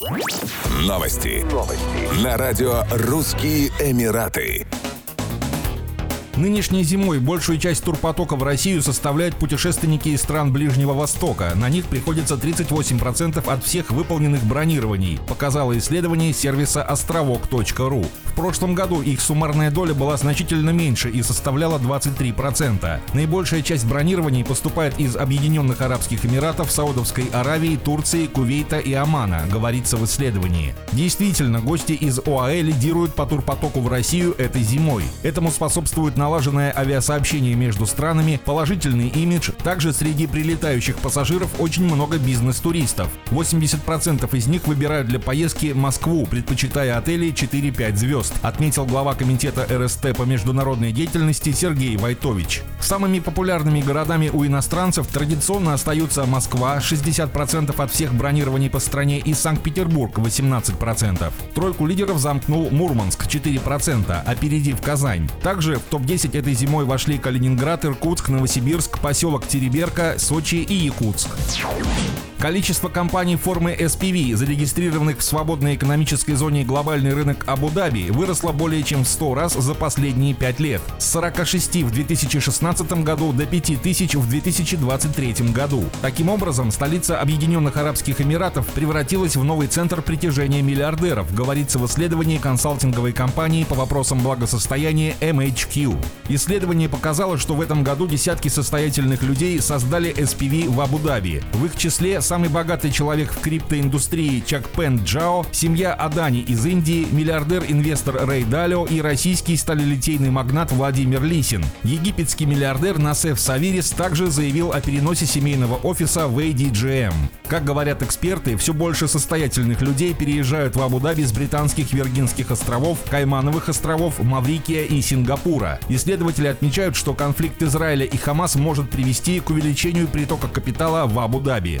Новости. Новости. На радио «Русские Эмираты». Нынешней зимой большую часть турпотока в Россию составляют путешественники из стран Ближнего Востока. На них приходится 38% от всех выполненных бронирований, показало исследование сервиса островок.ру. Прошлом году их суммарная доля была значительно меньше и составляла 23%. Наибольшая часть бронирований поступает из Объединенных Арабских Эмиратов, Саудовской Аравии, Турции, Кувейта и Омана, говорится в исследовании. Действительно, гости из ОАЭ лидируют по турпотоку в Россию этой зимой. Этому способствует налаженное авиасообщение между странами, положительный имидж, также среди прилетающих пассажиров очень много бизнес-туристов. 80% из них выбирают для поездки Москву, предпочитая отели 4-5 звезд, отметил глава комитета РСТ по международной деятельности Сергей Вайтович. Самыми популярными городами у иностранцев традиционно остаются Москва 60% от всех бронирований по стране и Санкт-Петербург 18%. Тройку лидеров замкнул Мурманск 4%, опередив Казань. Также в топ топ-10 этой зимой вошли Калининград, Иркутск, Новосибирск, поселок Тереберка, Сочи и Якутск. Количество компаний формы SPV, зарегистрированных в свободной экономической зоне глобальный рынок Абу-Даби, выросло более чем в 100 раз за последние 5 лет. С 46 в 2016 году до 5000 в 2023 году. Таким образом, столица Объединенных Арабских Эмиратов превратилась в новый центр притяжения миллиардеров, говорится в исследовании консалтинговой компании по вопросам благосостояния MHQ. Исследование показало, что в этом году десятки состоятельных людей создали SPV в Абу-Даби. В их числе самый богатый человек в криптоиндустрии Чак Пен Джао, семья Адани из Индии, миллиардер-инвестор Рэй Далио и российский сталелитейный магнат Владимир Лисин. Египетский миллиардер Насеф Савирис также заявил о переносе семейного офиса в ADGM. Как говорят эксперты, все больше состоятельных людей переезжают в Абу-Даби с британских Виргинских островов, Каймановых островов, Маврикия и Сингапура. Исследователи отмечают, что конфликт Израиля и Хамас может привести к увеличению притока капитала в Абу-Даби.